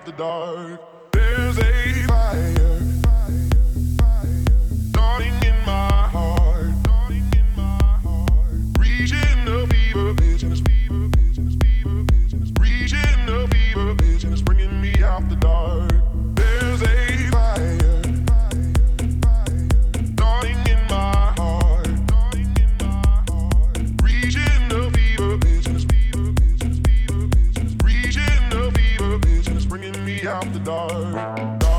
after dark. after dark.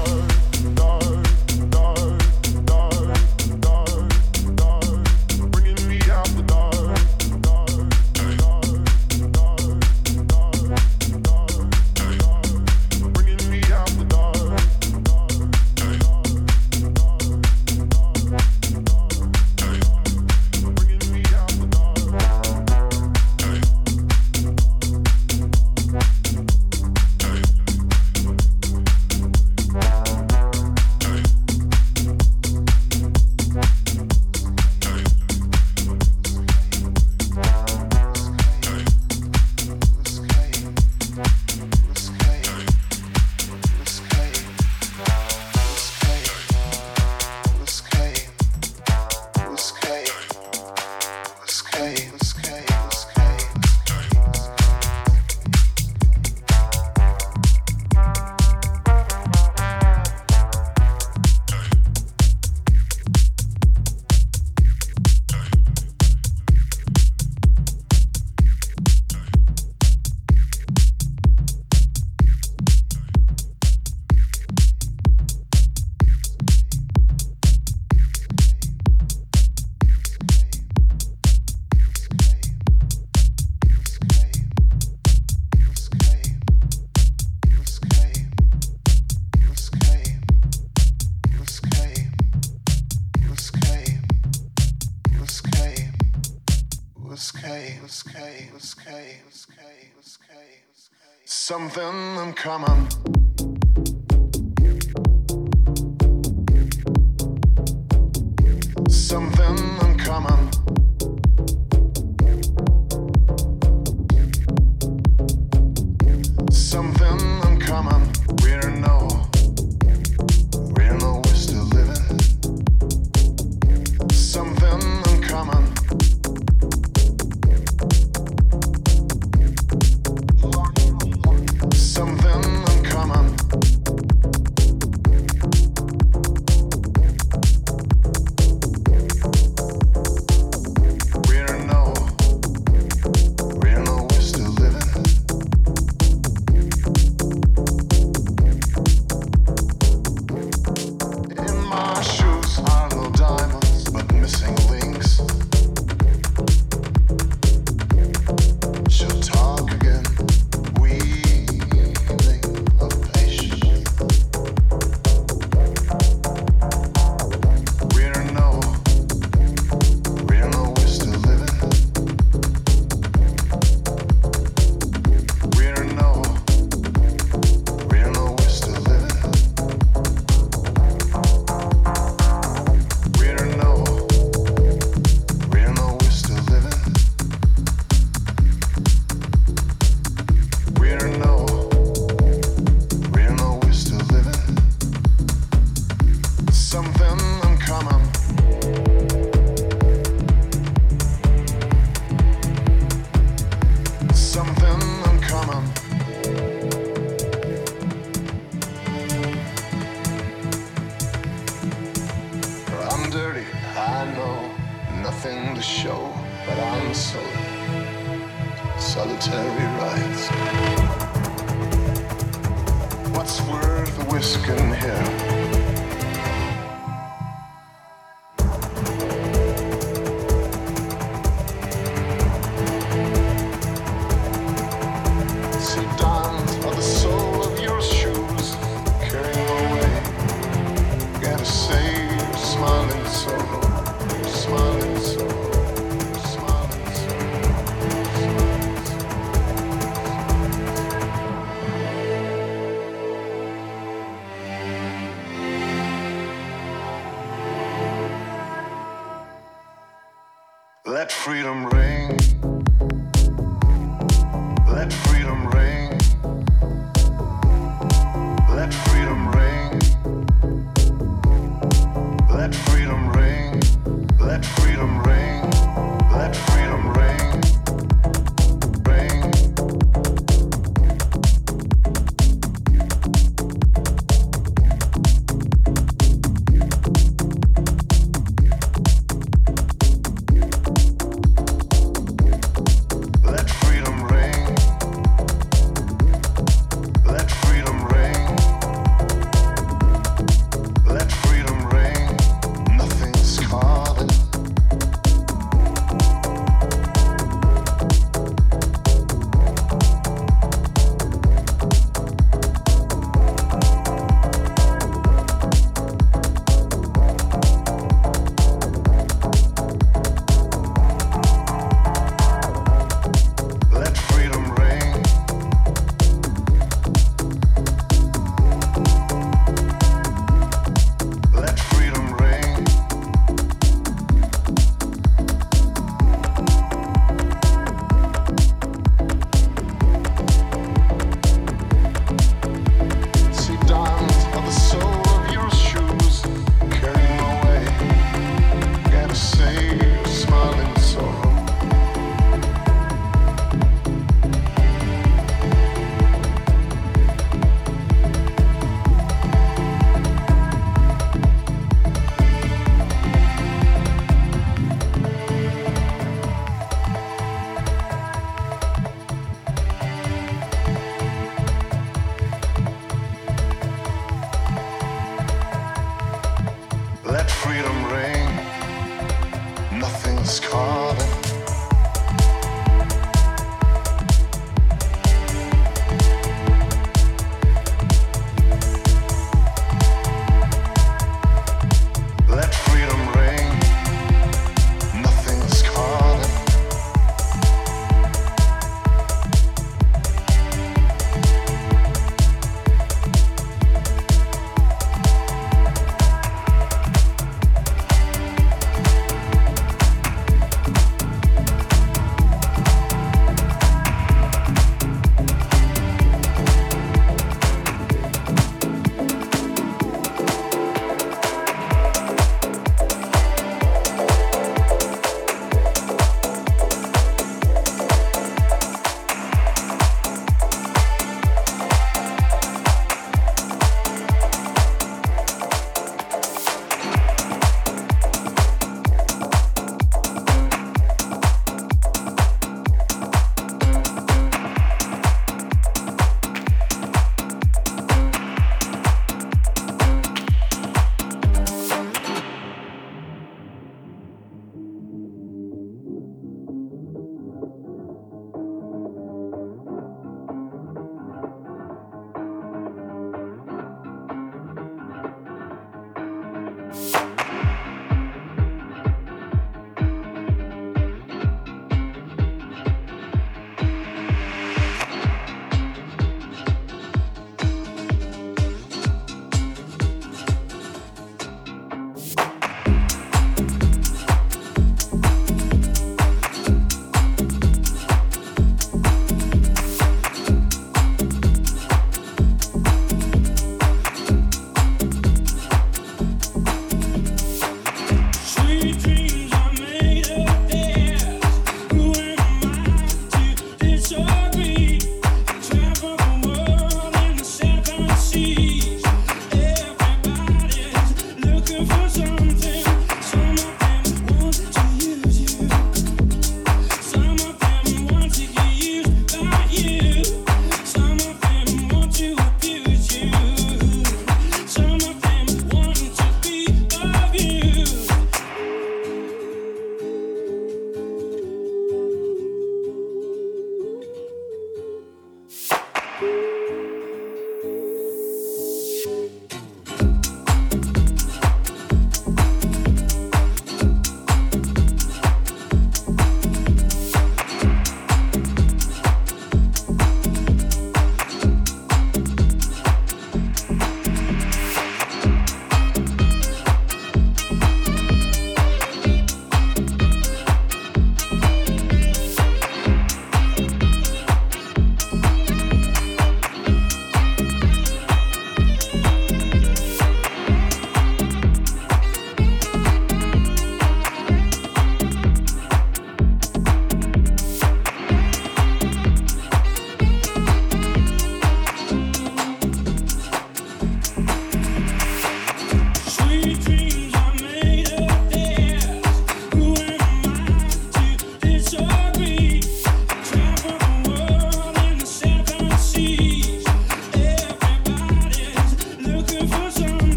something I'm coming. Something I'm coming. solitary rides. What's worth a whisk in here?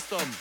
system.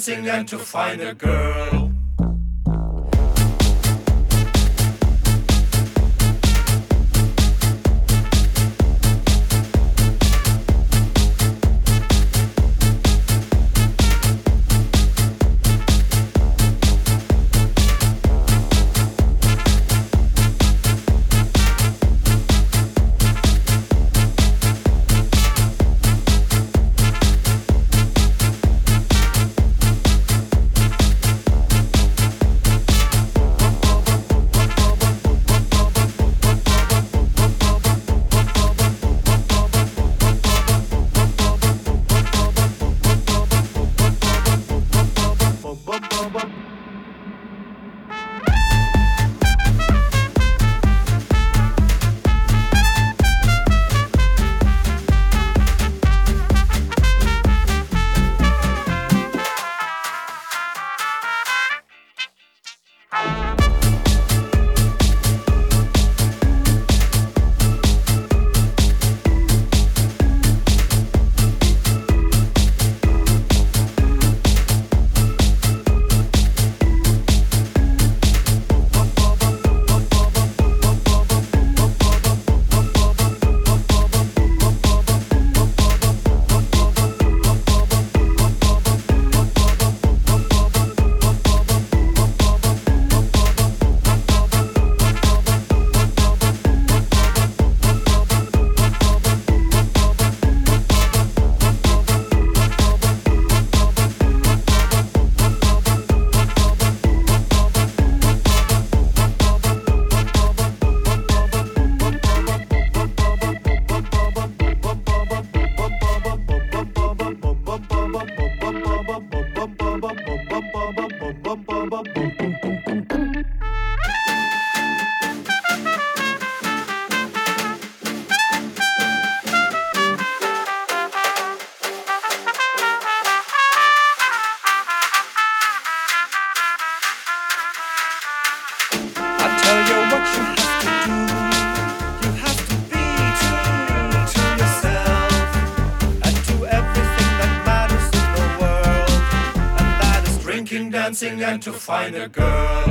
Dancing and to find a girl. Dancing, and to find a girl.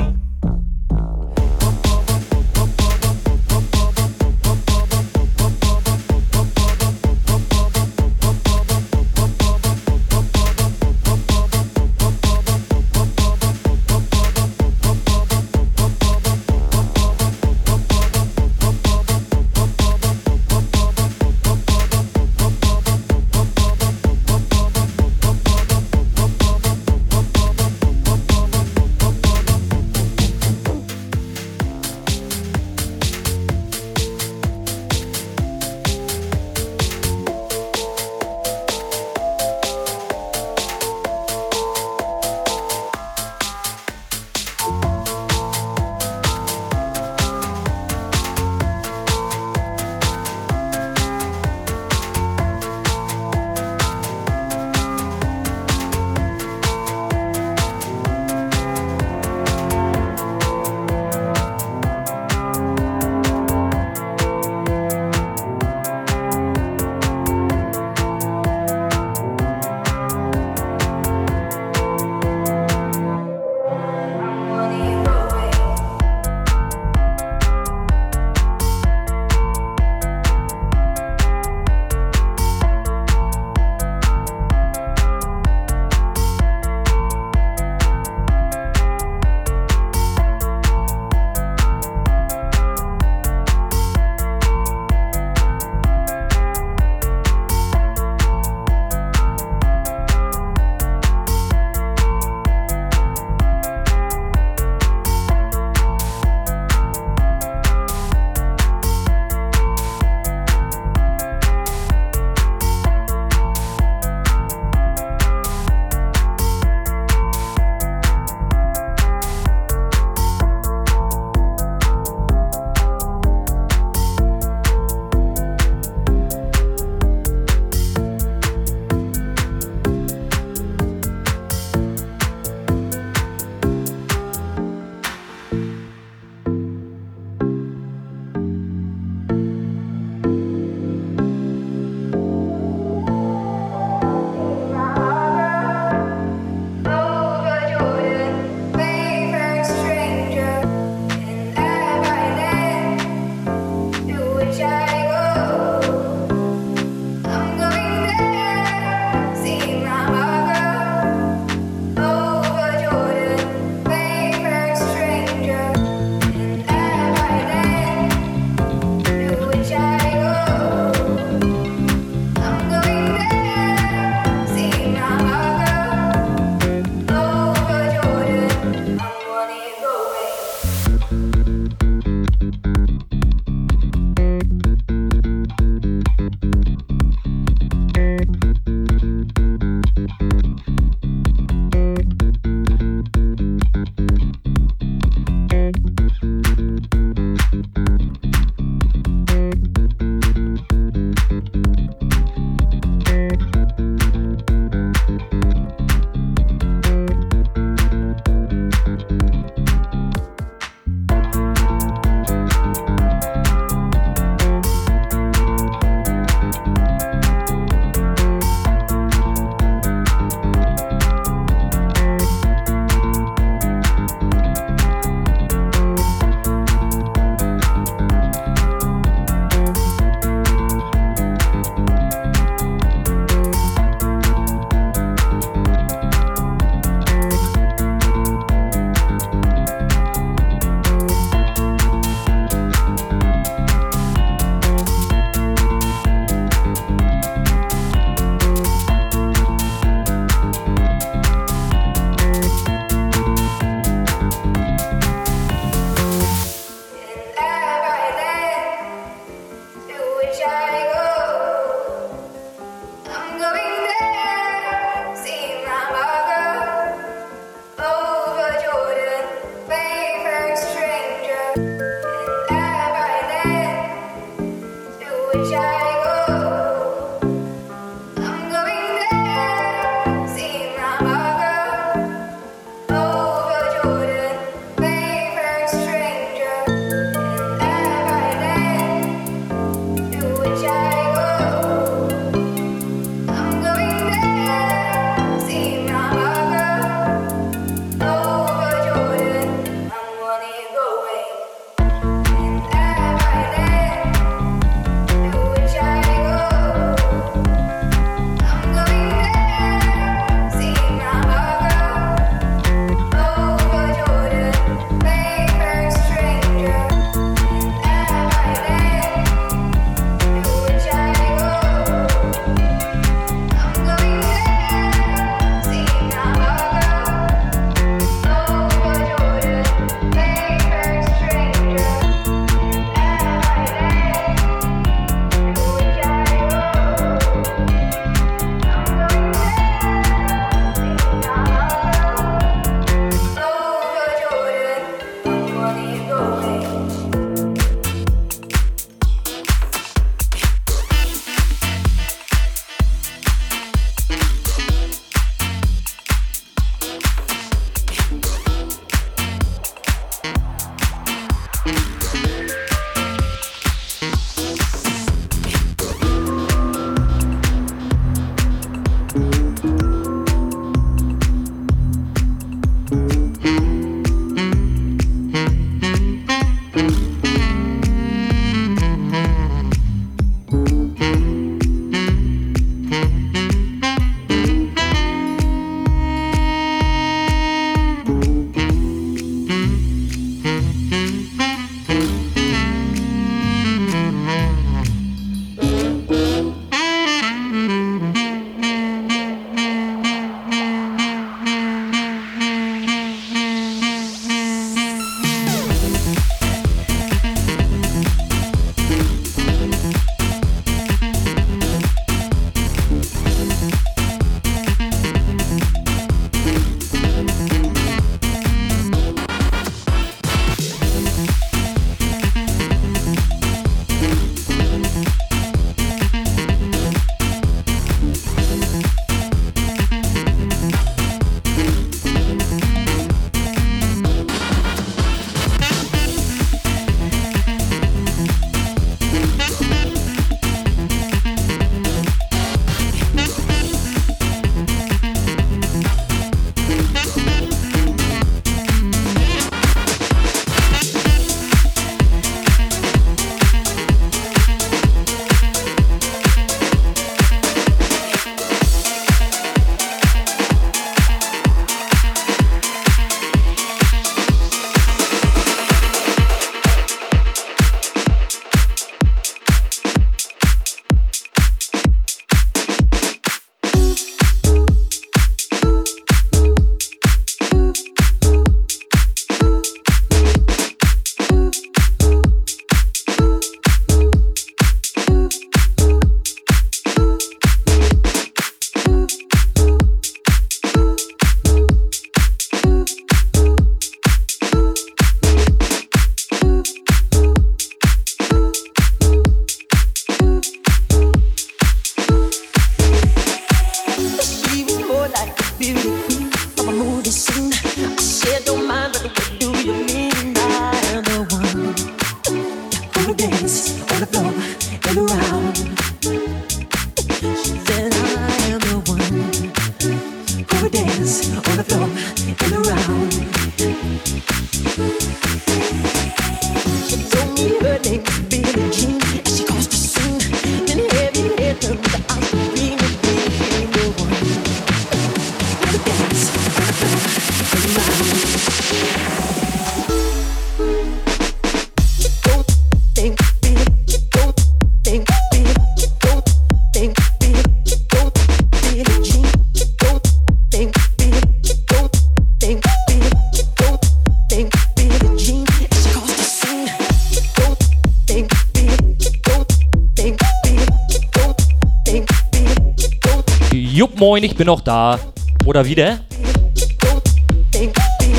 Moin, ich bin noch da. Oder wieder?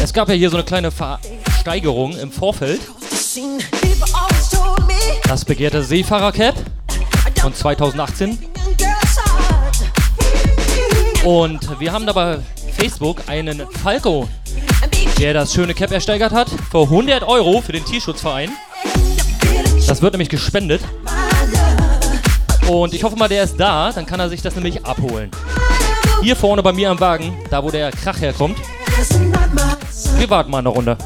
Es gab ja hier so eine kleine Versteigerung im Vorfeld. Das begehrte Seefahrer-Cap von 2018. Und wir haben da bei Facebook einen Falco, der das schöne Cap ersteigert hat, für 100 Euro für den Tierschutzverein. Das wird nämlich gespendet. Und ich hoffe mal, der ist da, dann kann er sich das nämlich abholen. Hier vorne bei mir am Wagen, da wo der Krach herkommt. Wir warten mal eine Runde.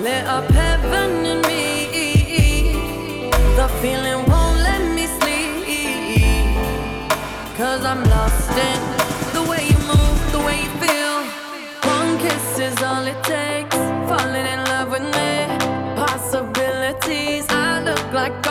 Lit up heaven in me. The feeling won't let me sleep. Cause I'm lost in the way you move, the way you feel. One kiss is all it takes. Falling in love with me. Possibilities, I look like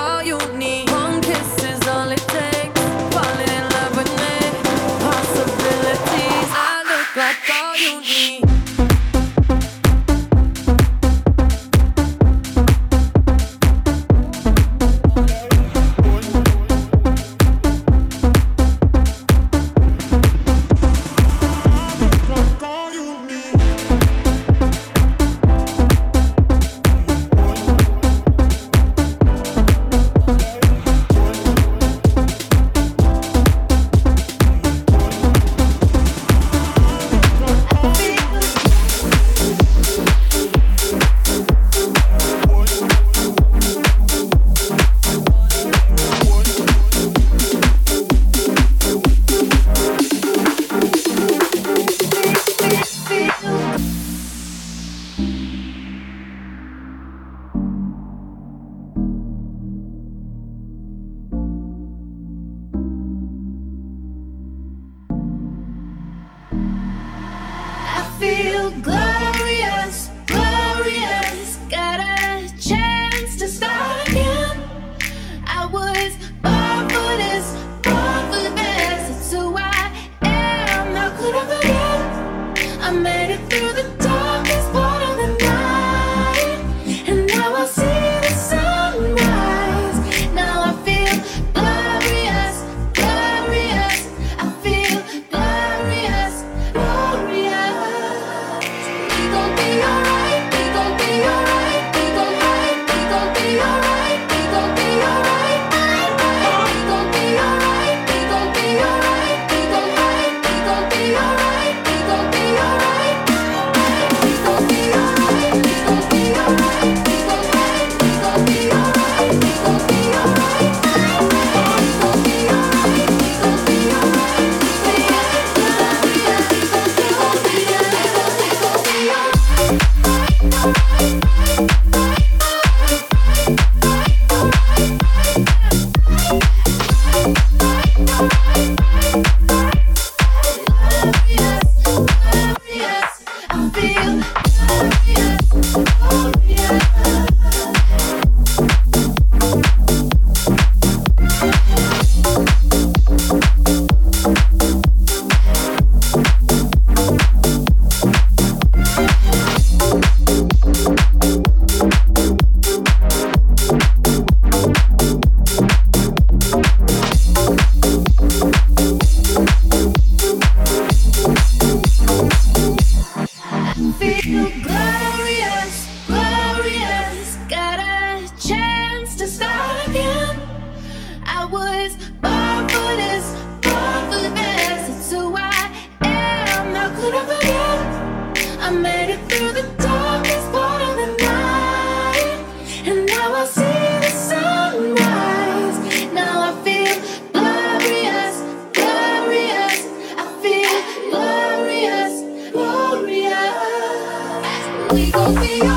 I'll be your